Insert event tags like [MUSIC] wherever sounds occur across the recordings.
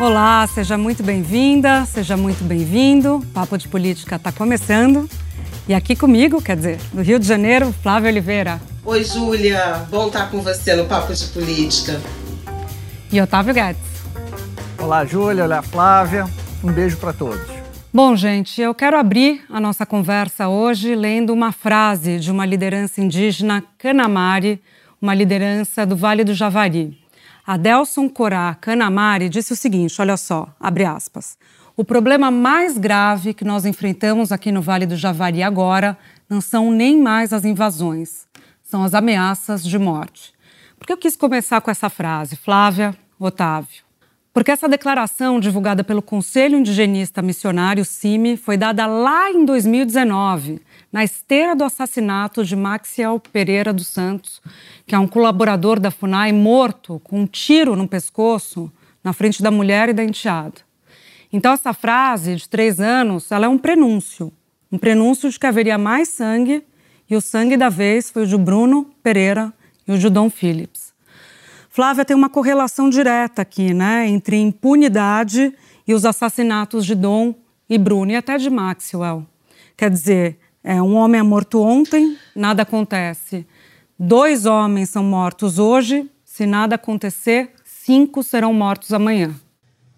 Olá, seja muito bem-vinda, seja muito bem-vindo. Papo de Política está começando. E aqui comigo, quer dizer, do Rio de Janeiro, Flávia Oliveira. Oi, Júlia. Bom estar com você no Papo de Política. E Otávio Guedes. Olá, Júlia. Olá, Flávia. Um beijo para todos. Bom, gente, eu quero abrir a nossa conversa hoje lendo uma frase de uma liderança indígena Canamari, uma liderança do Vale do Javari. Adelson Corá Canamari disse o seguinte: olha só, abre aspas. O problema mais grave que nós enfrentamos aqui no Vale do Javari agora não são nem mais as invasões, são as ameaças de morte. Por que eu quis começar com essa frase, Flávia, Otávio? Porque essa declaração, divulgada pelo Conselho Indigenista Missionário CIMI, foi dada lá em 2019, na esteira do assassinato de Maxiel Pereira dos Santos, que é um colaborador da FUNAI morto com um tiro no pescoço na frente da mulher e da enteada. Então essa frase de três anos, ela é um prenúncio, um prenúncio de que haveria mais sangue e o sangue da vez foi o de Bruno Pereira e o de Dom Phillips. Flávia tem uma correlação direta aqui, né, entre impunidade e os assassinatos de Dom e Bruno e até de Maxwell. Quer dizer, é, um homem é morto ontem, nada acontece. Dois homens são mortos hoje, se nada acontecer, cinco serão mortos amanhã.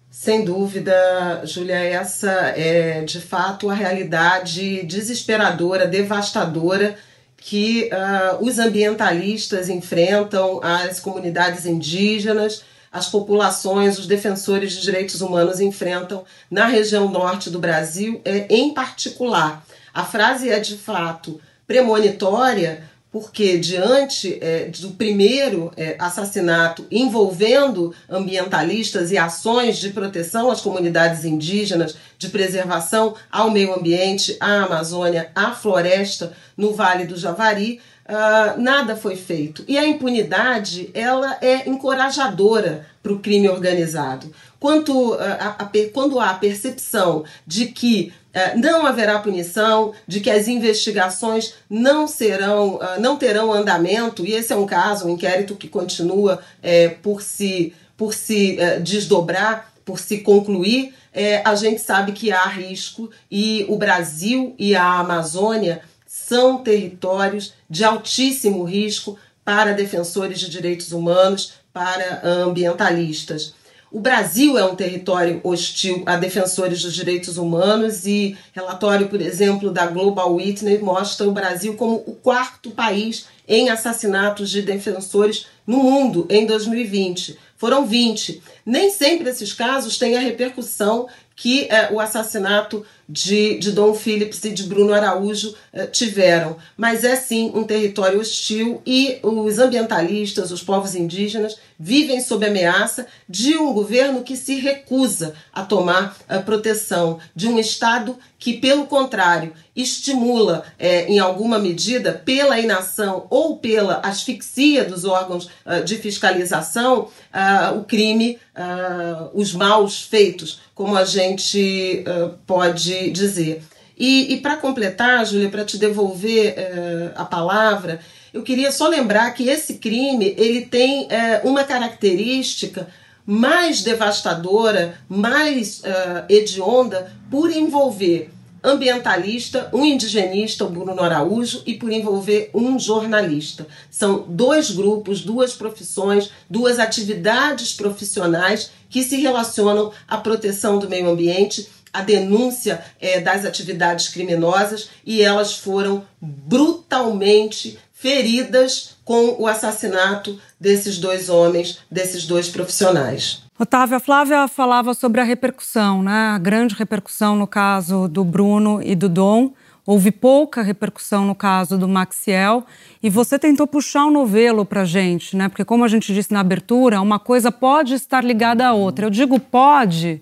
Sem dúvida, Júlia, essa é de fato a realidade desesperadora, devastadora que uh, os ambientalistas enfrentam, as comunidades indígenas, as populações, os defensores de direitos humanos enfrentam na região norte do Brasil, é, em particular. A frase é de fato premonitória, porque diante é, do primeiro é, assassinato envolvendo ambientalistas e ações de proteção às comunidades indígenas, de preservação ao meio ambiente, à Amazônia, à floresta no Vale do Javari, uh, nada foi feito. E a impunidade ela é encorajadora para o crime organizado. Quanto, uh, a, a, quando há a percepção de que não haverá punição, de que as investigações não serão, uh, não terão andamento, e esse é um caso, um inquérito que continua é, por se, por se é, desdobrar, por se concluir, é, a gente sabe que há risco e o Brasil e a Amazônia são territórios de altíssimo risco para defensores de direitos humanos, para ambientalistas. O Brasil é um território hostil a defensores dos direitos humanos e relatório, por exemplo, da Global Witness mostra o Brasil como o quarto país em assassinatos de defensores no mundo em 2020. Foram 20. Nem sempre esses casos têm a repercussão que é, o assassinato de, de Dom Phillips e de Bruno Araújo é, tiveram. Mas é sim um território hostil e os ambientalistas, os povos indígenas, vivem sob ameaça de um governo que se recusa a tomar a proteção, de um Estado que, pelo contrário, estimula, é, em alguma medida, pela inação ou pela asfixia dos órgãos de fiscalização, o crime, os maus feitos, como a gente pode dizer. E, e para completar, Júlia, para te devolver a palavra, eu queria só lembrar que esse crime ele tem uma característica mais devastadora, mais uh, hedionda, por envolver ambientalista, um indigenista, o Bruno Araújo, e por envolver um jornalista. São dois grupos, duas profissões, duas atividades profissionais que se relacionam à proteção do meio ambiente, à denúncia é, das atividades criminosas, e elas foram brutalmente feridas com o assassinato desses dois homens, desses dois profissionais. Otávio, a Flávia falava sobre a repercussão, né? a grande repercussão no caso do Bruno e do Dom. Houve pouca repercussão no caso do Maxiel e você tentou puxar o um novelo para gente, né? Porque como a gente disse na abertura, uma coisa pode estar ligada à outra. Eu digo pode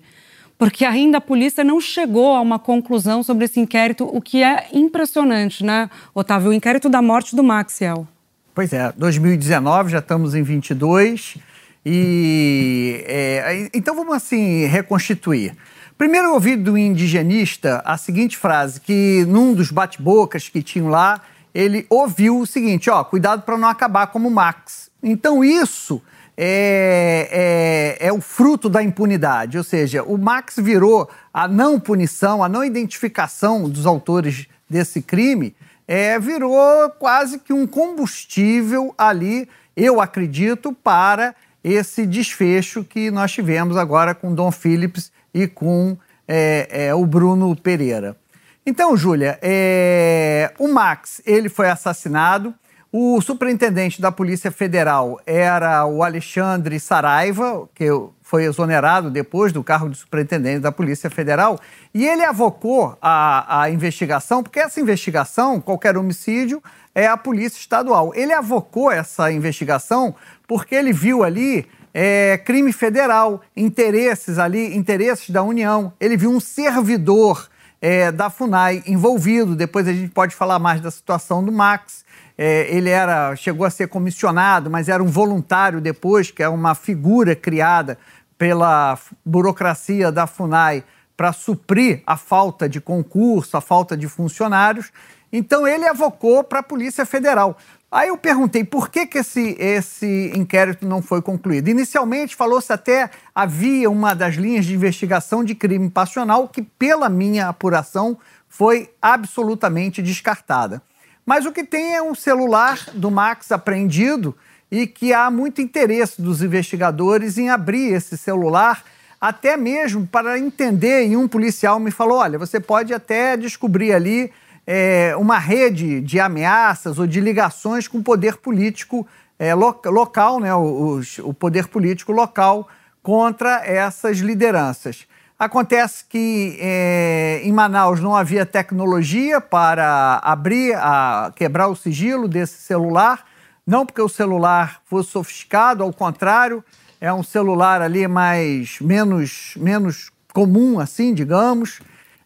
porque ainda a polícia não chegou a uma conclusão sobre esse inquérito, o que é impressionante, né, Otávio? O inquérito da morte do Maxiel. Pois é, 2019, já estamos em 22, e é, então vamos assim reconstituir. Primeiro eu ouvi do indigenista a seguinte frase, que num dos bate-bocas que tinham lá, ele ouviu o seguinte, ó, cuidado para não acabar como Max. Então isso é, é, é, o fruto da impunidade, ou seja, o Max virou a não punição, a não identificação dos autores desse crime, é, virou quase que um combustível ali, eu acredito, para esse desfecho que nós tivemos agora com Dom Phillips e com é, é, o Bruno Pereira. Então, Júlia, é, o Max ele foi assassinado. O superintendente da Polícia Federal era o Alexandre Saraiva, que foi exonerado depois do cargo de superintendente da Polícia Federal, e ele avocou a, a investigação, porque essa investigação, qualquer homicídio, é a Polícia Estadual. Ele avocou essa investigação porque ele viu ali é, crime federal, interesses ali, interesses da União. Ele viu um servidor é, da FUNAI envolvido. Depois a gente pode falar mais da situação do Max. É, ele era, chegou a ser comissionado, mas era um voluntário depois, que é uma figura criada pela burocracia da FUNAI para suprir a falta de concurso, a falta de funcionários. Então ele avocou para a Polícia Federal. Aí eu perguntei por que, que esse, esse inquérito não foi concluído. Inicialmente falou-se até havia uma das linhas de investigação de crime passional que, pela minha apuração, foi absolutamente descartada. Mas o que tem é um celular do Max apreendido e que há muito interesse dos investigadores em abrir esse celular, até mesmo para entender. E um policial me falou: olha, você pode até descobrir ali é, uma rede de ameaças ou de ligações com o poder político é, lo local, né, o, o poder político local contra essas lideranças. Acontece que é, em Manaus não havia tecnologia para abrir, a, quebrar o sigilo desse celular, não porque o celular fosse sofisticado, ao contrário, é um celular ali mais menos, menos comum, assim, digamos,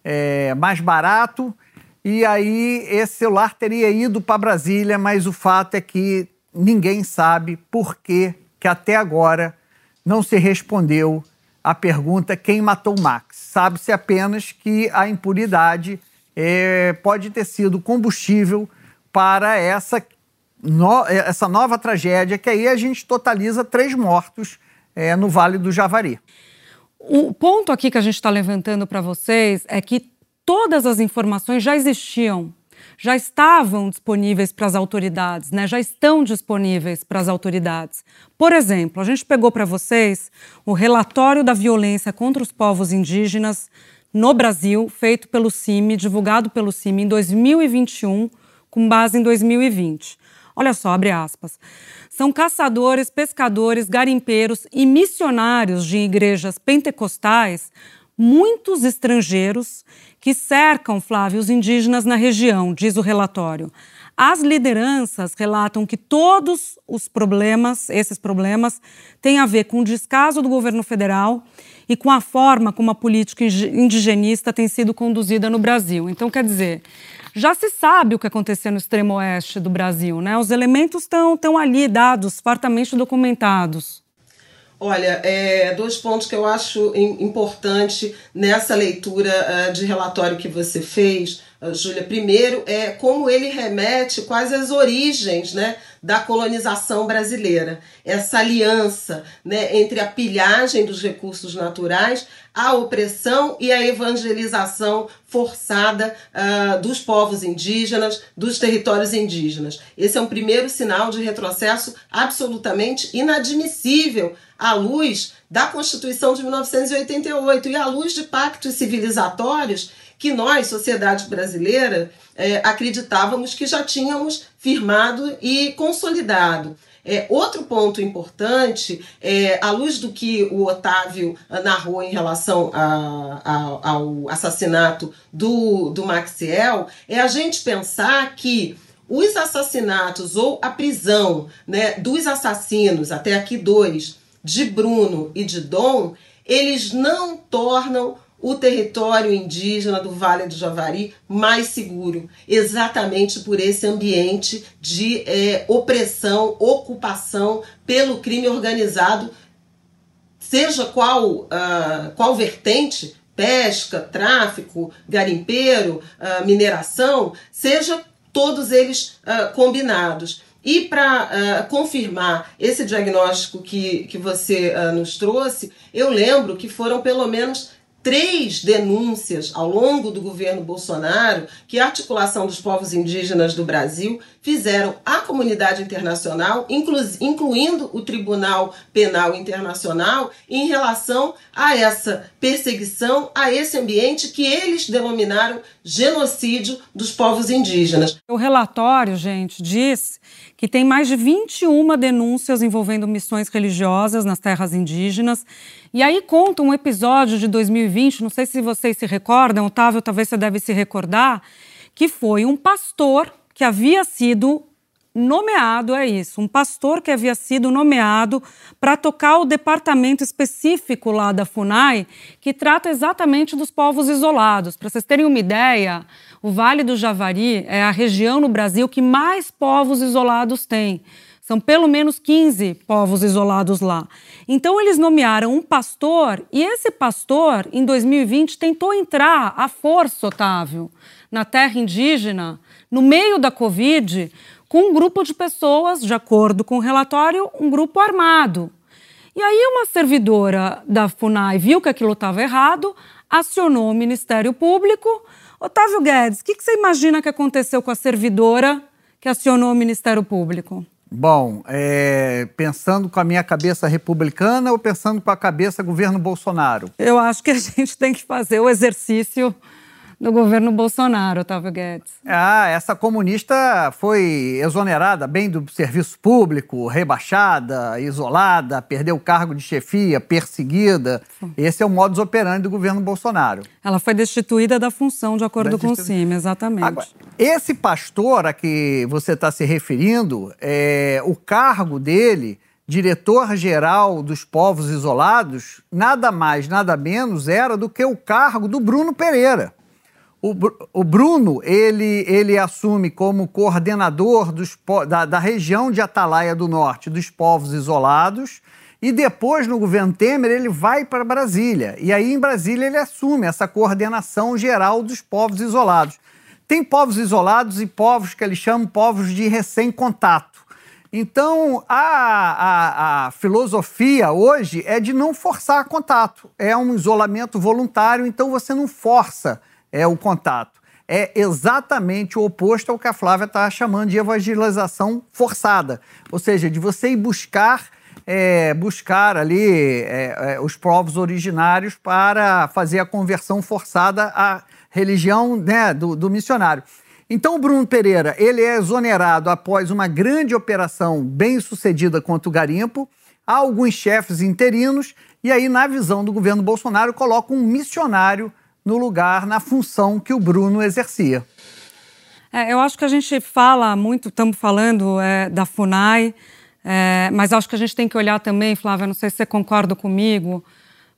é, mais barato e aí esse celular teria ido para Brasília, mas o fato é que ninguém sabe por que, que até agora não se respondeu a pergunta quem matou Max. Sabe-se apenas que a impunidade é, pode ter sido combustível para essa, no, essa nova tragédia, que aí a gente totaliza três mortos é, no Vale do Javari. O ponto aqui que a gente está levantando para vocês é que todas as informações já existiam, já estavam disponíveis para as autoridades, né? já estão disponíveis para as autoridades. Por exemplo, a gente pegou para vocês o relatório da violência contra os povos indígenas no Brasil, feito pelo CIMI, divulgado pelo CIMI em 2021, com base em 2020. Olha só, abre aspas. São caçadores, pescadores, garimpeiros e missionários de igrejas pentecostais, muitos estrangeiros que cercam, Flávio, os indígenas na região, diz o relatório. As lideranças relatam que todos os problemas, esses problemas, têm a ver com o descaso do governo federal e com a forma como a política indigenista tem sido conduzida no Brasil. Então, quer dizer, já se sabe o que aconteceu no extremo oeste do Brasil, né? Os elementos estão, ali dados, fartamente documentados. Olha, é, dois pontos que eu acho importante nessa leitura uh, de relatório que você fez, uh, Júlia. Primeiro é como ele remete quase às origens né, da colonização brasileira. Essa aliança né, entre a pilhagem dos recursos naturais, a opressão e a evangelização forçada uh, dos povos indígenas, dos territórios indígenas. Esse é um primeiro sinal de retrocesso absolutamente inadmissível à luz da Constituição de 1988 e à luz de pactos civilizatórios que nós, sociedade brasileira, é, acreditávamos que já tínhamos firmado e consolidado. É, outro ponto importante, é, à luz do que o Otávio narrou em relação a, a, ao assassinato do, do Maxiel, é a gente pensar que os assassinatos ou a prisão né, dos assassinos, até aqui dois, de Bruno e de Dom, eles não tornam o território indígena do Vale do Javari mais seguro, exatamente por esse ambiente de é, opressão, ocupação pelo crime organizado, seja qual, uh, qual vertente pesca, tráfico, garimpeiro, uh, mineração, seja todos eles uh, combinados. E para uh, confirmar esse diagnóstico que, que você uh, nos trouxe, eu lembro que foram pelo menos três denúncias ao longo do governo Bolsonaro que a articulação dos povos indígenas do Brasil fizeram à comunidade internacional, inclu incluindo o Tribunal Penal Internacional, em relação a essa perseguição, a esse ambiente que eles denominaram genocídio dos povos indígenas. O relatório, gente, diz que tem mais de 21 denúncias envolvendo missões religiosas nas terras indígenas. E aí conta um episódio de 2020, não sei se vocês se recordam, Otávio, talvez você deve se recordar, que foi um pastor que havia sido nomeado, é isso, um pastor que havia sido nomeado para tocar o departamento específico lá da FUNAI, que trata exatamente dos povos isolados. Para vocês terem uma ideia, o Vale do Javari é a região no Brasil que mais povos isolados tem. São pelo menos 15 povos isolados lá. Então, eles nomearam um pastor, e esse pastor, em 2020, tentou entrar à força, Otávio, na terra indígena, no meio da Covid, com um grupo de pessoas, de acordo com o relatório, um grupo armado. E aí, uma servidora da FUNAI viu que aquilo estava errado, acionou o Ministério Público. Otávio Guedes, o que, que você imagina que aconteceu com a servidora que acionou o Ministério Público? Bom, é, pensando com a minha cabeça republicana ou pensando com a cabeça governo Bolsonaro? Eu acho que a [LAUGHS] gente tem que fazer o exercício do governo Bolsonaro, Otávio Guedes. Ah, essa comunista foi exonerada bem do serviço público, rebaixada, isolada, perdeu o cargo de chefia, perseguida. Esse é o modus operandi do governo Bolsonaro. Ela foi destituída da função, de acordo com o CIM, exatamente. Agora, esse pastor a que você está se referindo, é, o cargo dele diretor-geral dos povos isolados, nada mais, nada menos era do que o cargo do Bruno Pereira. O, o Bruno, ele, ele assume como coordenador dos, da, da região de Atalaia do Norte dos povos isolados e depois, no governo Temer, ele vai para Brasília. E aí, em Brasília, ele assume essa coordenação geral dos povos isolados. Tem povos isolados e povos que eles chamam povos de recém-contato. Então, a, a, a, filosofia hoje é de não forçar contato. É um isolamento voluntário, então você não força é o contato. É exatamente o oposto ao que a Flávia está chamando de evangelização forçada. Ou seja, de você ir buscar, é, buscar ali é, é, os povos originários para fazer a conversão forçada à religião né, do, do missionário. Então, Bruno Pereira, ele é exonerado após uma grande operação bem sucedida contra o garimpo. Há alguns chefes interinos e aí, na visão do governo Bolsonaro, coloca um missionário no lugar, na função que o Bruno exercia. É, eu acho que a gente fala muito, estamos falando é, da FUNAI, é, mas acho que a gente tem que olhar também, Flávia, não sei se você concorda comigo,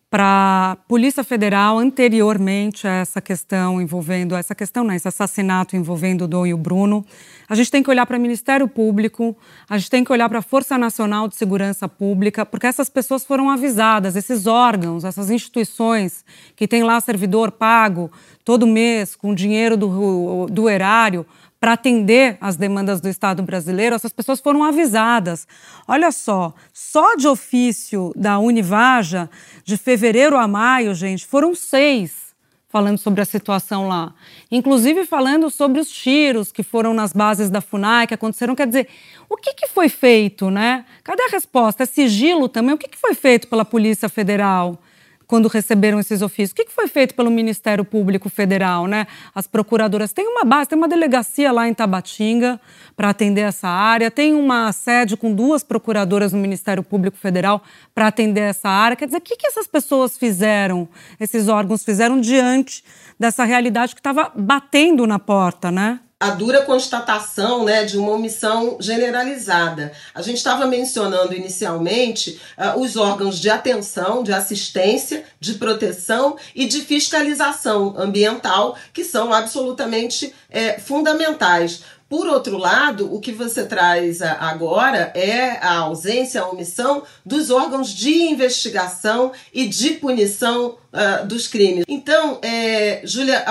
para a Polícia Federal anteriormente a essa questão envolvendo, essa questão não, esse assassinato envolvendo o Dom e o Bruno. A gente tem que olhar para o Ministério Público, a gente tem que olhar para a Força Nacional de Segurança Pública, porque essas pessoas foram avisadas, esses órgãos, essas instituições que têm lá servidor pago todo mês com dinheiro do, do erário, para atender às demandas do Estado brasileiro, essas pessoas foram avisadas. Olha só, só de ofício da Univaja, de fevereiro a maio, gente, foram seis falando sobre a situação lá. Inclusive falando sobre os tiros que foram nas bases da FUNAI, que aconteceram. Quer dizer, o que, que foi feito, né? Cadê a resposta? É sigilo também? O que, que foi feito pela Polícia Federal? Quando receberam esses ofícios. O que foi feito pelo Ministério Público Federal, né? As procuradoras têm uma base, tem uma delegacia lá em Tabatinga para atender essa área, tem uma sede com duas procuradoras no Ministério Público Federal para atender essa área. Quer dizer, o que, essas pessoas fizeram, esses órgãos fizeram diante dessa realidade que estava batendo na porta, né? A dura constatação né, de uma omissão generalizada. A gente estava mencionando inicialmente uh, os órgãos de atenção, de assistência, de proteção e de fiscalização ambiental, que são absolutamente é, fundamentais. Por outro lado, o que você traz agora é a ausência, a omissão dos órgãos de investigação e de punição uh, dos crimes. Então, é, Júlia,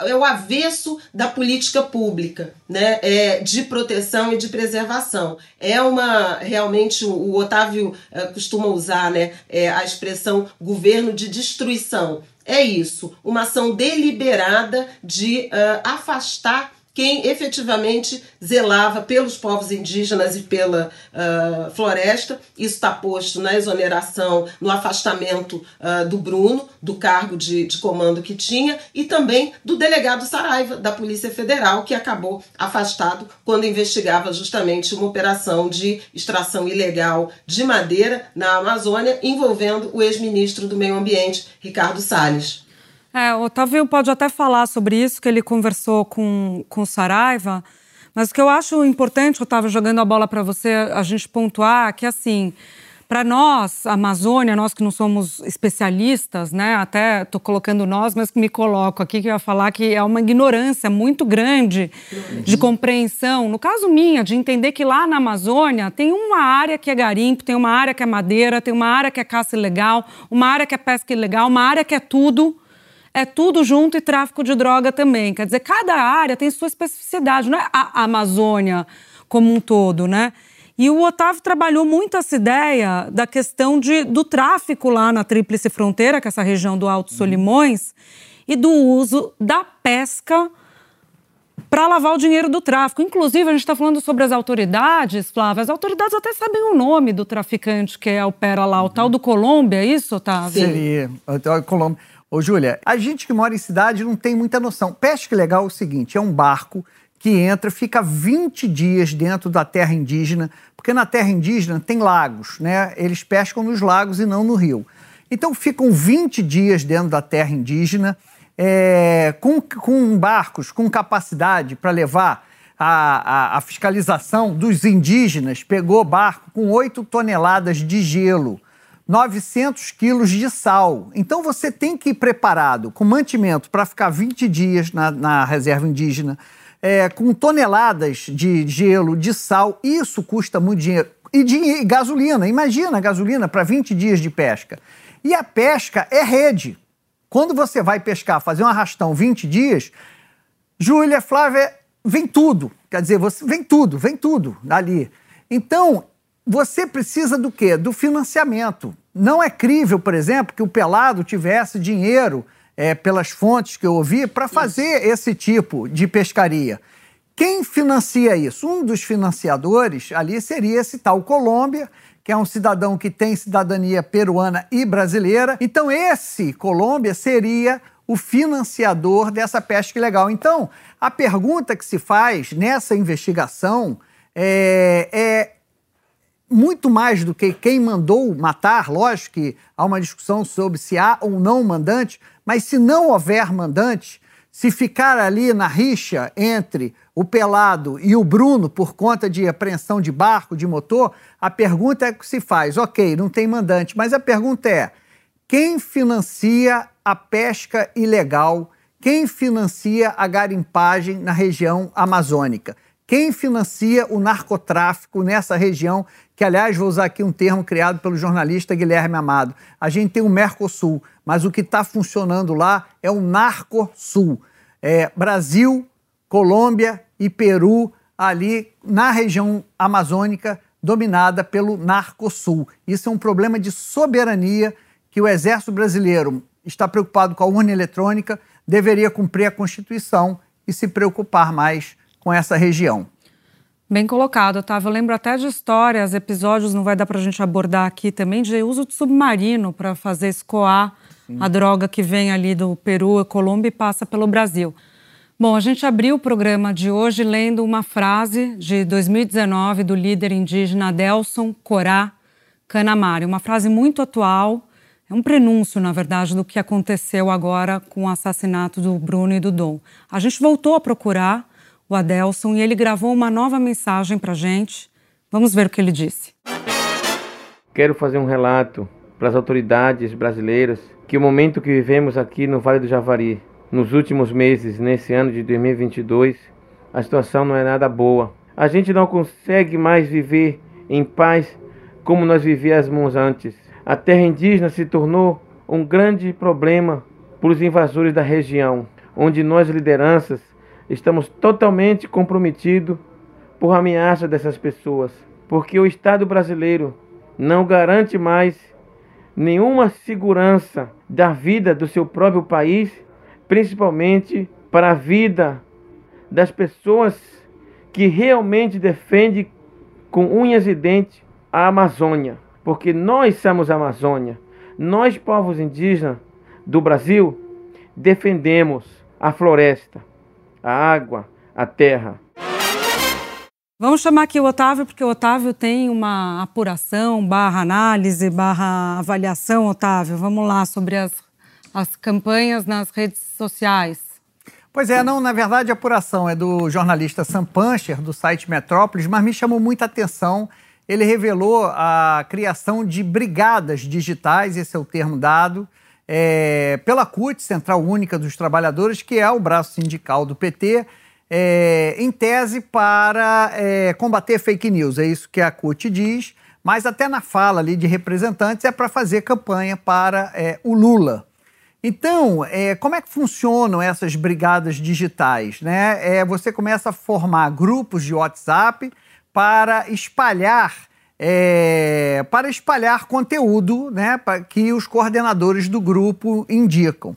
é o avesso da política pública, né, é, de proteção e de preservação. É uma, realmente, o Otávio uh, costuma usar né, é, a expressão governo de destruição. É isso, uma ação deliberada de uh, afastar quem efetivamente zelava pelos povos indígenas e pela uh, floresta. Isso está posto na exoneração, no afastamento uh, do Bruno, do cargo de, de comando que tinha, e também do delegado Saraiva, da Polícia Federal, que acabou afastado quando investigava justamente uma operação de extração ilegal de madeira na Amazônia, envolvendo o ex-ministro do Meio Ambiente, Ricardo Salles. É, o Otávio pode até falar sobre isso, que ele conversou com, com o Saraiva, mas o que eu acho importante, Otávio, jogando a bola para você, a gente pontuar, que assim, para nós, a Amazônia, nós que não somos especialistas, né, até estou colocando nós, mas me coloco aqui, que eu ia falar que é uma ignorância muito grande de compreensão, no caso minha, de entender que lá na Amazônia tem uma área que é garimpo, tem uma área que é madeira, tem uma área que é caça ilegal, uma área que é pesca ilegal, uma área que é tudo, é tudo junto e tráfico de droga também. Quer dizer, cada área tem sua especificidade, não é a Amazônia como um todo, né? E o Otávio trabalhou muito essa ideia da questão de, do tráfico lá na Tríplice Fronteira, que é essa região do Alto Solimões, e do uso da pesca para lavar o dinheiro do tráfico. Inclusive, a gente está falando sobre as autoridades, Flávia. As autoridades até sabem o nome do traficante que opera lá, o tal do Colômbia, é isso, Otávio? Seria. O Colômbia. Ô, Júlia, a gente que mora em cidade não tem muita noção. Pesca legal é o seguinte: é um barco que entra, fica 20 dias dentro da terra indígena, porque na terra indígena tem lagos, né? Eles pescam nos lagos e não no rio. Então ficam 20 dias dentro da terra indígena, é, com, com barcos com capacidade para levar a, a, a fiscalização dos indígenas. Pegou barco com 8 toneladas de gelo 900 quilos de sal. Então você tem que ir preparado com mantimento para ficar 20 dias na, na reserva indígena, é, com toneladas de gelo, de sal. Isso custa muito dinheiro. E, de, gasolina, imagina gasolina para 20 dias de pesca. E a pesca é rede. Quando você vai pescar, fazer um arrastão 20 dias, Júlia, Flávia, vem tudo. Quer dizer, você, vem tudo, vem tudo ali. Então, você precisa do quê? Do financiamento. Não é crível, por exemplo, que o pelado tivesse dinheiro, é, pelas fontes que eu ouvi, para fazer esse tipo de pescaria. Quem financia isso? Um dos financiadores ali seria esse tal Colômbia, que é um cidadão que tem cidadania peruana e brasileira. Então, esse Colômbia seria o financiador dessa pesca ilegal. Então, a pergunta que se faz nessa investigação é, é muito mais do que quem mandou matar, lógico que há uma discussão sobre se há ou não mandante, mas se não houver mandante, se ficar ali na rixa entre o Pelado e o Bruno por conta de apreensão de barco, de motor, a pergunta é que se faz, ok, não tem mandante, mas a pergunta é: quem financia a pesca ilegal? Quem financia a garimpagem na região amazônica? Quem financia o narcotráfico nessa região que, aliás, vou usar aqui um termo criado pelo jornalista Guilherme Amado. A gente tem o Mercosul, mas o que está funcionando lá é o Narcosul. É, Brasil, Colômbia e Peru, ali na região amazônica, dominada pelo Narcosul. Isso é um problema de soberania que o Exército Brasileiro está preocupado com a urna eletrônica, deveria cumprir a Constituição e se preocupar mais com essa região. Bem colocado, Otávio. Eu lembro até de histórias, episódios, não vai dar para a gente abordar aqui também, de uso de submarino para fazer escoar Sim. a droga que vem ali do Peru, Colômbia e passa pelo Brasil. Bom, a gente abriu o programa de hoje lendo uma frase de 2019 do líder indígena Adelson Corá Canamari, uma frase muito atual, é um prenúncio, na verdade, do que aconteceu agora com o assassinato do Bruno e do Dom. A gente voltou a procurar o Adelson, e ele gravou uma nova mensagem para gente. Vamos ver o que ele disse. Quero fazer um relato para as autoridades brasileiras que o momento que vivemos aqui no Vale do Javari, nos últimos meses, nesse ano de 2022, a situação não é nada boa. A gente não consegue mais viver em paz como nós vivíamos antes. A terra indígena se tornou um grande problema para os invasores da região, onde nós, lideranças, estamos totalmente comprometidos por ameaça dessas pessoas, porque o Estado brasileiro não garante mais nenhuma segurança da vida do seu próprio país, principalmente para a vida das pessoas que realmente defendem com unhas e dentes a Amazônia, porque nós somos a Amazônia. Nós, povos indígenas do Brasil, defendemos a floresta, a água, a terra. Vamos chamar aqui o Otávio, porque o Otávio tem uma apuração, barra análise, barra avaliação, Otávio. Vamos lá, sobre as, as campanhas nas redes sociais. Pois é, não, na verdade a apuração é do jornalista Sam Puncher, do site Metrópolis, mas me chamou muita atenção. Ele revelou a criação de brigadas digitais, esse é o termo dado, é, pela CUT, Central Única dos Trabalhadores, que é o braço sindical do PT, é, em tese para é, combater fake news. É isso que a CUT diz, mas até na fala ali de representantes é para fazer campanha para é, o Lula. Então, é, como é que funcionam essas brigadas digitais? Né? É, você começa a formar grupos de WhatsApp para espalhar é, para espalhar conteúdo né, que os coordenadores do grupo indicam.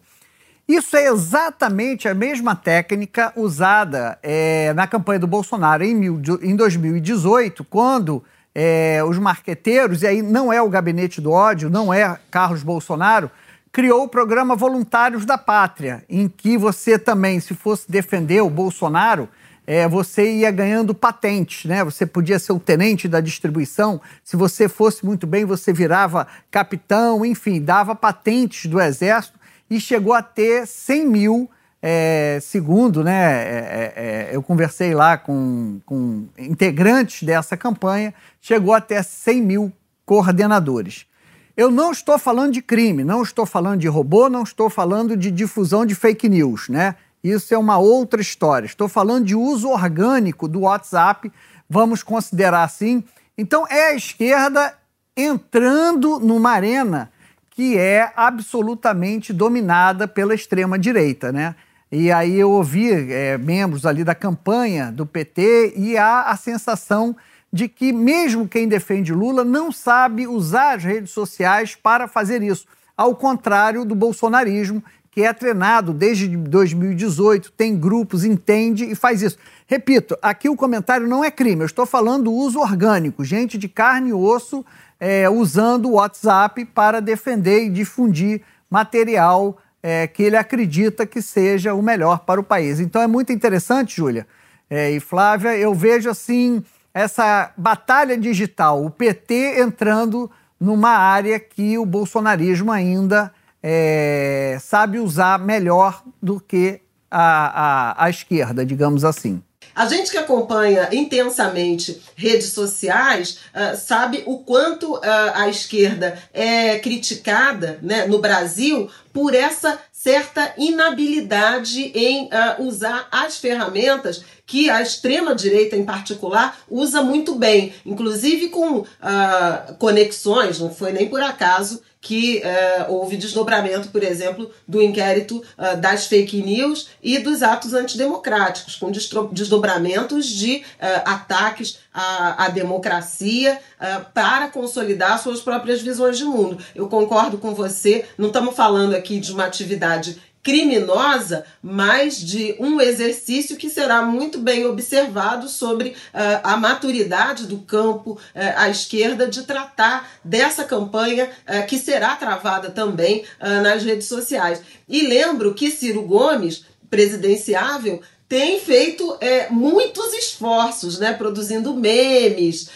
Isso é exatamente a mesma técnica usada é, na campanha do Bolsonaro em, mil, em 2018, quando é, os marqueteiros, e aí não é o gabinete do ódio, não é Carlos Bolsonaro, criou o programa Voluntários da Pátria, em que você também, se fosse defender o Bolsonaro, é, você ia ganhando patentes, né? Você podia ser o tenente da distribuição. Se você fosse muito bem, você virava capitão, enfim, dava patentes do exército e chegou a ter 100 mil, é, segundo, né, é, é, é, eu conversei lá com, com integrantes dessa campanha, chegou a ter 100 mil coordenadores. Eu não estou falando de crime, não estou falando de robô, não estou falando de difusão de fake news, né? Isso é uma outra história. Estou falando de uso orgânico do WhatsApp, vamos considerar assim. Então, é a esquerda entrando numa arena que é absolutamente dominada pela extrema-direita, né? E aí eu ouvi é, membros ali da campanha do PT e há a sensação de que mesmo quem defende Lula não sabe usar as redes sociais para fazer isso, ao contrário do bolsonarismo, que é treinado desde 2018, tem grupos, entende e faz isso. Repito, aqui o comentário não é crime, eu estou falando do uso orgânico, gente de carne e osso é, usando o WhatsApp para defender e difundir material é, que ele acredita que seja o melhor para o país. Então é muito interessante, Júlia é, e Flávia, eu vejo assim essa batalha digital, o PT entrando numa área que o bolsonarismo ainda é, sabe usar melhor do que a, a, a esquerda, digamos assim. A gente que acompanha intensamente redes sociais uh, sabe o quanto uh, a esquerda é criticada né, no Brasil por essa certa inabilidade em uh, usar as ferramentas que a extrema-direita, em particular, usa muito bem, inclusive com uh, conexões, não foi nem por acaso que uh, houve desdobramento, por exemplo, do inquérito uh, das fake news e dos atos antidemocráticos, com desdobramentos de ataques à, à democracia para consolidar suas próprias visões de mundo. Eu concordo com você, não estamos falando aqui de uma atividade criminosa, mas de um exercício que será muito bem observado sobre uh, a maturidade do campo uh, à esquerda de tratar dessa campanha uh, que será travada também nas redes sociais. E lembro que Ciro Gomes, presidenciável, tem feito é, muitos esforços, né, produzindo memes,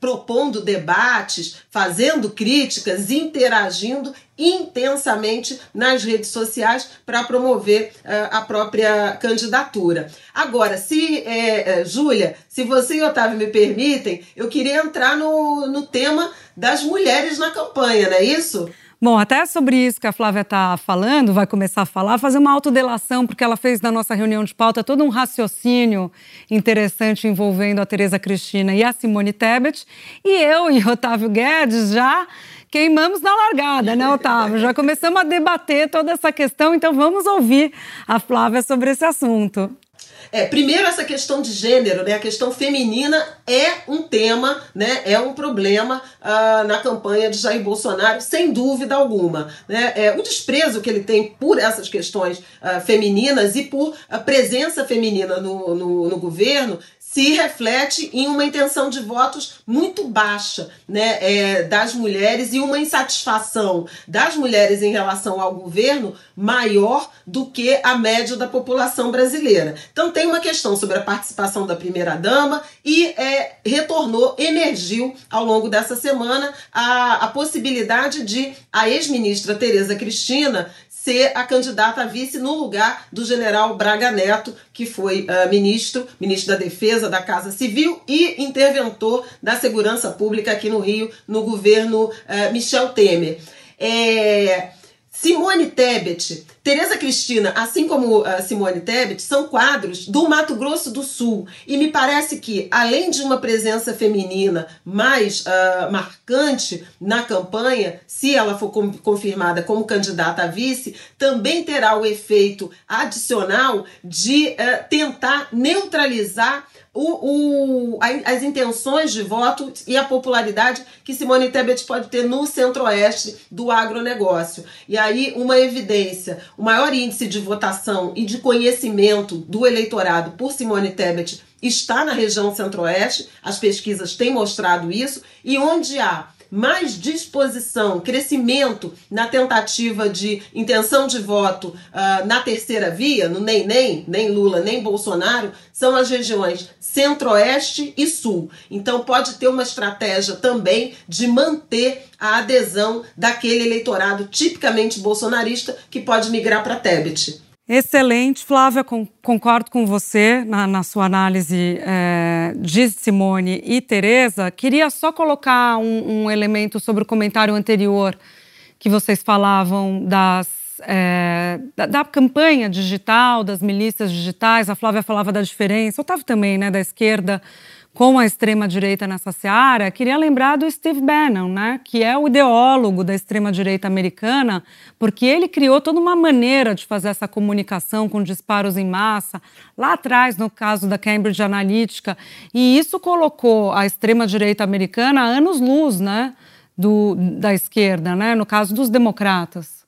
propondo debates, fazendo críticas, interagindo intensamente nas redes sociais para promover uh, a própria candidatura. Agora, se, é, Júlia, se você e Otávio me permitem, eu queria entrar no, no tema das mulheres na campanha, não é isso? Bom, até sobre isso que a Flávia está falando, vai começar a falar, fazer uma autodelação, porque ela fez na nossa reunião de pauta todo um raciocínio interessante envolvendo a Tereza Cristina e a Simone Tebet. E eu e Otávio Guedes já queimamos na largada, né, Otávio? Já começamos a debater toda essa questão, então vamos ouvir a Flávia sobre esse assunto. É, primeiro, essa questão de gênero, né? A questão feminina é um tema, né? É um problema uh, na campanha de Jair Bolsonaro, sem dúvida alguma. Né? É, o desprezo que ele tem por essas questões uh, femininas e por a presença feminina no, no, no governo se reflete em uma intenção de votos muito baixa né, é, das mulheres e uma insatisfação das mulheres em relação ao governo maior do que a média da população brasileira. Então tem uma questão sobre a participação da primeira-dama e é, retornou, emergiu ao longo dessa semana a, a possibilidade de a ex-ministra Tereza Cristina ser a candidata a vice no lugar do general Braga Neto, que foi uh, ministro, ministro da Defesa, da Casa Civil e interventor da Segurança Pública aqui no Rio, no governo uh, Michel Temer. É, Simone Tebet, Tereza Cristina, assim como uh, Simone Tebet, são quadros do Mato Grosso do Sul. E me parece que, além de uma presença feminina mais uh, marcante na campanha, se ela for com, confirmada como candidata a vice, também terá o efeito adicional de uh, tentar neutralizar o, o, as intenções de voto e a popularidade que Simone Tebet pode ter no centro-oeste do agronegócio. E aí, uma evidência: o maior índice de votação e de conhecimento do eleitorado por Simone Tebet está na região centro-oeste, as pesquisas têm mostrado isso, e onde há mais disposição, crescimento na tentativa de intenção de voto uh, na terceira via, no nem nem, nem Lula, nem Bolsonaro, são as regiões centro-oeste e sul. Então pode ter uma estratégia também de manter a adesão daquele eleitorado tipicamente bolsonarista que pode migrar para Tebet. Excelente, Flávia, concordo com você na, na sua análise é, de Simone e Tereza. Queria só colocar um, um, elemento sobre o comentário anterior que vocês falavam das, é, da, da, campanha digital, das milícias digitais. A Flávia falava da diferença, o Otávio também, né, da esquerda com a extrema-direita nessa seara, queria lembrar do Steve Bannon, né, que é o ideólogo da extrema-direita americana, porque ele criou toda uma maneira de fazer essa comunicação com disparos em massa, lá atrás, no caso da Cambridge Analytica, e isso colocou a extrema-direita americana a anos-luz né, do, da esquerda, né, no caso dos democratas.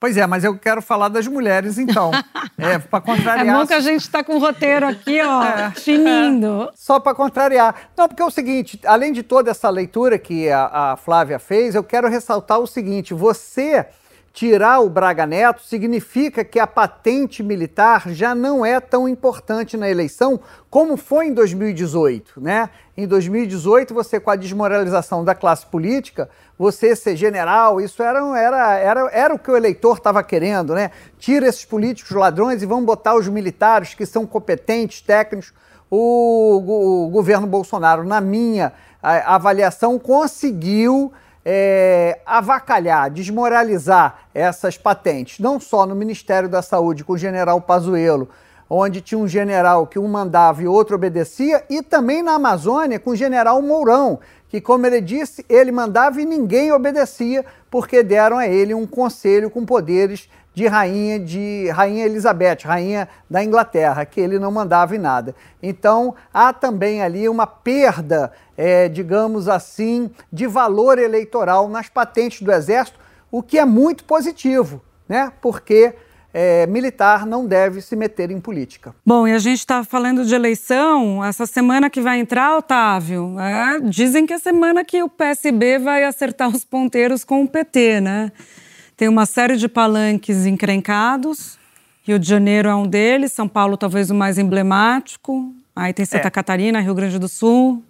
Pois é, mas eu quero falar das mulheres, então. [LAUGHS] é, para contrariar. É bom que a gente está com o roteiro aqui, ó, [LAUGHS] é. finindo. Só para contrariar. Não, porque é o seguinte: além de toda essa leitura que a, a Flávia fez, eu quero ressaltar o seguinte: você tirar o Braga Neto significa que a patente militar já não é tão importante na eleição como foi em 2018, né? Em 2018, você com a desmoralização da classe política, você ser general, isso era, era, era, era o que o eleitor estava querendo, né? Tira esses políticos ladrões e vamos botar os militares que são competentes, técnicos. O, o governo Bolsonaro, na minha avaliação, conseguiu é, avacalhar, desmoralizar essas patentes, não só no Ministério da Saúde com o general Pazuello, onde tinha um general que um mandava e outro obedecia, e também na Amazônia com o general Mourão, que, como ele disse, ele mandava e ninguém obedecia, porque deram a ele um conselho com poderes de rainha de rainha Elizabeth, rainha da Inglaterra, que ele não mandava em nada. Então há também ali uma perda, é, digamos assim, de valor eleitoral nas patentes do Exército, o que é muito positivo, né? Porque é, militar não deve se meter em política. Bom, e a gente está falando de eleição. Essa semana que vai entrar, Otávio, é, dizem que é a semana que o PSB vai acertar os ponteiros com o PT, né? Tem uma série de palanques encrencados. Rio de Janeiro é um deles, São Paulo talvez o mais emblemático. Aí tem Santa é. Catarina, Rio Grande do Sul.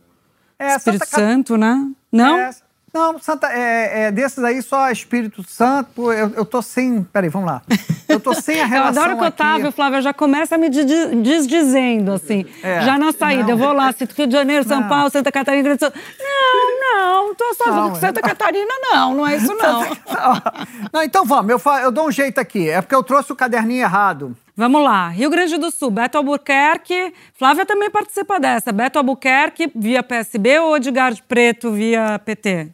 É, Espírito Santa Santo, né? Não? É, não, Santa, é, é, desses aí só Espírito Santo. Eu, eu tô sem. Peraí, vamos lá. Eu tô sem a relação. [LAUGHS] eu adoro que o Otávio, Flávia, já começa me desdizendo, assim. É, já na saída. Não, eu vou lá, Rio de Janeiro, São não. Paulo, Santa Catarina, Grande Sul. Não, não, tô só Santa Catarina, não, não é isso, [LAUGHS] não. não, então vamos, eu, eu dou um jeito aqui. É porque eu trouxe o caderninho errado. Vamos lá. Rio Grande do Sul, Beto Albuquerque. Flávia também participa dessa. Beto Albuquerque via PSB ou Edgar Preto via PT?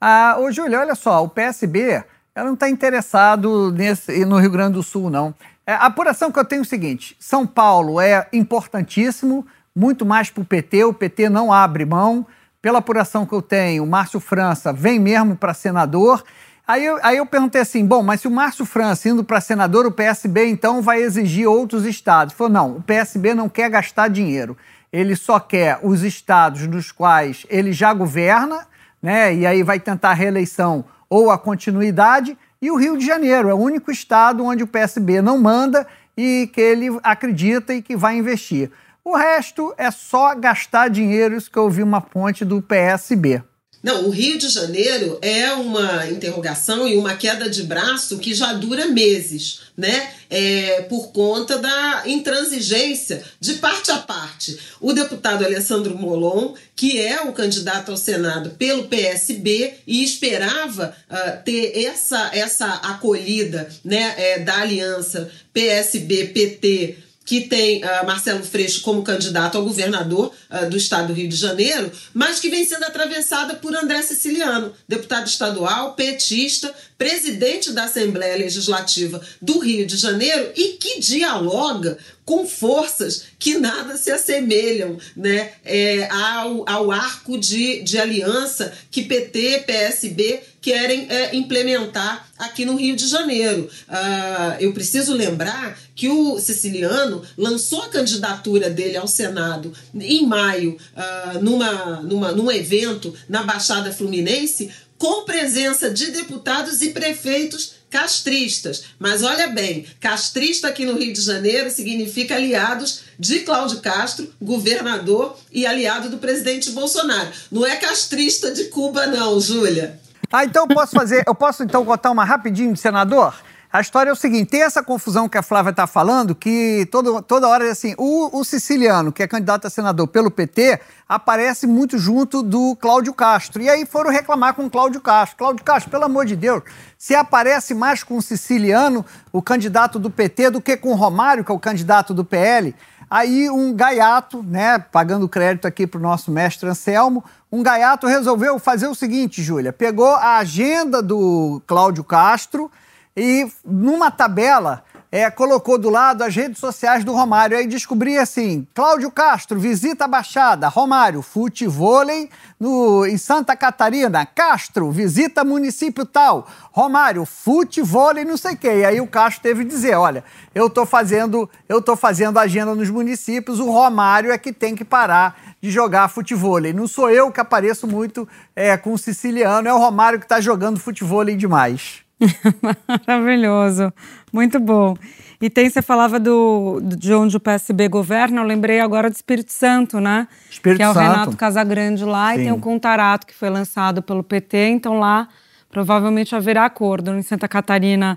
Ah, ô, Júlia, olha só, o PSB ela não está interessado nesse, no Rio Grande do Sul, não. É, a apuração que eu tenho é o seguinte: São Paulo é importantíssimo, muito mais para o PT, o PT não abre mão. Pela apuração que eu tenho, Márcio França vem mesmo para senador. Aí eu, aí eu perguntei assim: bom, mas se o Márcio França indo para senador, o PSB então vai exigir outros estados? Ele falou: não, o PSB não quer gastar dinheiro. Ele só quer os estados nos quais ele já governa né? E aí vai tentar a reeleição ou a continuidade. E o Rio de Janeiro é o único estado onde o PSB não manda e que ele acredita e que vai investir. O resto é só gastar dinheiro, isso que eu ouvi uma fonte do PSB. Não, o Rio de Janeiro é uma interrogação e uma queda de braço que já dura meses, né? É, por conta da intransigência de parte a parte. O deputado Alessandro Molon, que é o candidato ao Senado pelo PSB e esperava uh, ter essa, essa acolhida né, é, da aliança PSB-PT que tem uh, Marcelo Freixo como candidato ao governador uh, do estado do Rio de Janeiro, mas que vem sendo atravessada por André Siciliano, deputado estadual, petista, presidente da Assembleia Legislativa do Rio de Janeiro e que dialoga com forças que nada se assemelham né, é, ao, ao arco de, de aliança que PT, PSB querem é, implementar aqui no Rio de Janeiro. Uh, eu preciso lembrar que o siciliano lançou a candidatura dele ao Senado em maio, uh, numa, numa, num evento na Baixada Fluminense, com presença de deputados e prefeitos castristas. Mas olha bem, castrista aqui no Rio de Janeiro significa aliados de Cláudio Castro, governador e aliado do presidente Bolsonaro. Não é castrista de Cuba não, Júlia. Ah, então eu posso fazer, eu posso então botar uma rapidinho de senador? A história é o seguinte: tem essa confusão que a Flávia está falando, que todo, toda hora é assim: o, o, siciliano, que é candidato a senador pelo PT, aparece muito junto do Cláudio Castro. E aí foram reclamar com o Cláudio Castro. Cláudio Castro, pelo amor de Deus, se aparece mais com o siciliano, o candidato do PT, do que com o Romário, que é o candidato do PL. Aí um gaiato, né, pagando crédito aqui para o nosso mestre Anselmo, um gaiato resolveu fazer o seguinte, Júlia, pegou a agenda do Cláudio Castro e numa tabela é, colocou do lado as redes sociais do Romário. Aí descobri assim: Cláudio Castro, visita a Baixada. Romário, futevôlei no, em Santa Catarina. Castro, visita município tal. Romário, futevôlei não sei o quê. E aí o Castro teve que dizer: olha, eu tô fazendo, eu tô fazendo agenda nos municípios, o Romário é que tem que parar de jogar futevôlei. Não sou eu que apareço muito é, com o siciliano, é o Romário que está jogando futevôlei demais. [LAUGHS] Maravilhoso, muito bom. E tem, você falava do, de onde o PSB governa, eu lembrei agora do Espírito Santo, né? Espírito que é o Santo. Renato Casagrande lá, Sim. e tem o Contarato, que foi lançado pelo PT, então lá provavelmente haverá acordo. Em Santa Catarina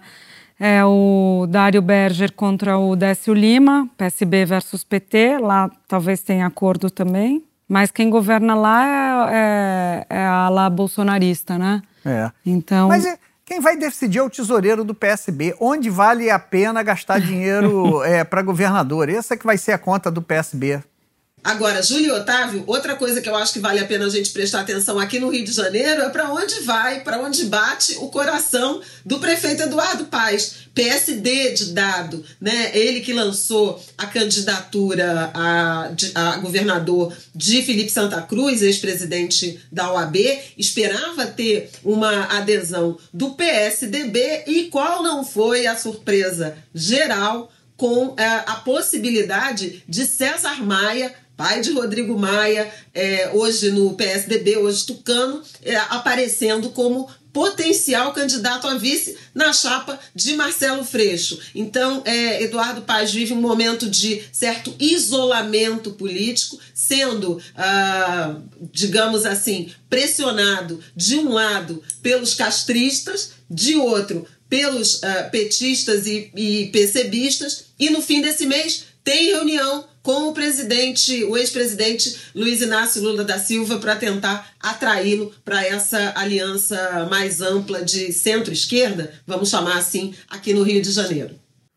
é o Dário Berger contra o Décio Lima, PSB versus PT, lá talvez tenha acordo também. Mas quem governa lá é, é, é a ala bolsonarista, né? É. Então... Mas é quem vai decidir é o tesoureiro do PSB, onde vale a pena gastar dinheiro [LAUGHS] é, para governador. Essa é que vai ser a conta do PSB. Agora, Júlio Otávio, outra coisa que eu acho que vale a pena a gente prestar atenção aqui no Rio de Janeiro é para onde vai, para onde bate o coração do prefeito Eduardo Paes, PSD de dado, né? Ele que lançou a candidatura a, a governador de Felipe Santa Cruz, ex-presidente da OAB, esperava ter uma adesão do PSDB e qual não foi a surpresa geral com é, a possibilidade de César Maia pai de Rodrigo Maia, é, hoje no PSDB, hoje tucano, é, aparecendo como potencial candidato a vice na chapa de Marcelo Freixo. Então, é, Eduardo Paz vive um momento de certo isolamento político, sendo, ah, digamos assim, pressionado de um lado pelos castristas, de outro pelos uh, petistas e, e PCBistas, e no fim desse mês tem reunião com o presidente, o ex-presidente Luiz Inácio Lula da Silva, para tentar atraí-lo para essa aliança mais ampla de centro-esquerda, vamos chamar assim, aqui no Rio de Janeiro.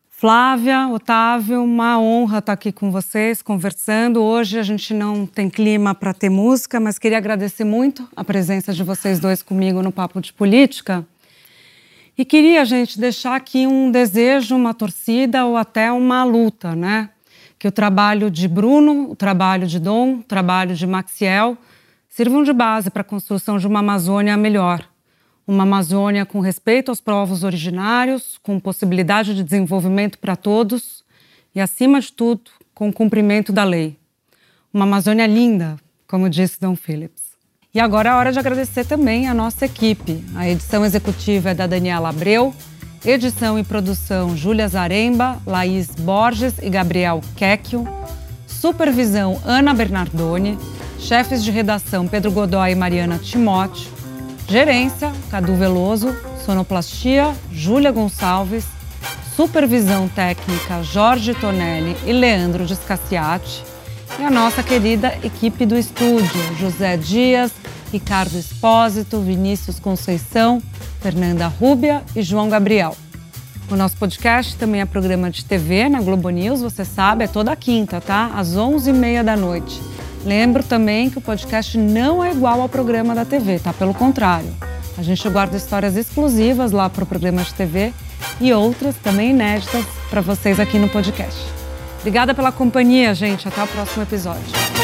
Flávia, Otávio, uma honra estar aqui com vocês, conversando. Hoje a gente não tem clima para ter música, mas queria agradecer muito a presença de vocês dois comigo no Papo de Política. E queria, gente, deixar aqui um desejo, uma torcida ou até uma luta, né? Que o trabalho de Bruno, o trabalho de Dom, o trabalho de Maxiel sirvam de base para a construção de uma Amazônia melhor. Uma Amazônia com respeito aos povos originários, com possibilidade de desenvolvimento para todos e, acima de tudo, com o cumprimento da lei. Uma Amazônia linda, como disse Dom Phillips. E agora é hora de agradecer também a nossa equipe. A edição executiva é da Daniela Abreu, edição e produção Júlia Zaremba, Laís Borges e Gabriel Quecchio, supervisão Ana Bernardoni, chefes de redação Pedro Godoy e Mariana Timóteo, gerência Cadu Veloso, sonoplastia Júlia Gonçalves, supervisão técnica Jorge Tonelli e Leandro Descaciati, e a nossa querida equipe do estúdio, José Dias, Ricardo Espósito, Vinícius Conceição, Fernanda Rúbia e João Gabriel. O nosso podcast também é programa de TV na Globo News, você sabe, é toda quinta, tá? Às 11h30 da noite. Lembro também que o podcast não é igual ao programa da TV, tá? Pelo contrário. A gente guarda histórias exclusivas lá para o programa de TV e outras também inéditas para vocês aqui no podcast. Obrigada pela companhia, gente. Até o próximo episódio.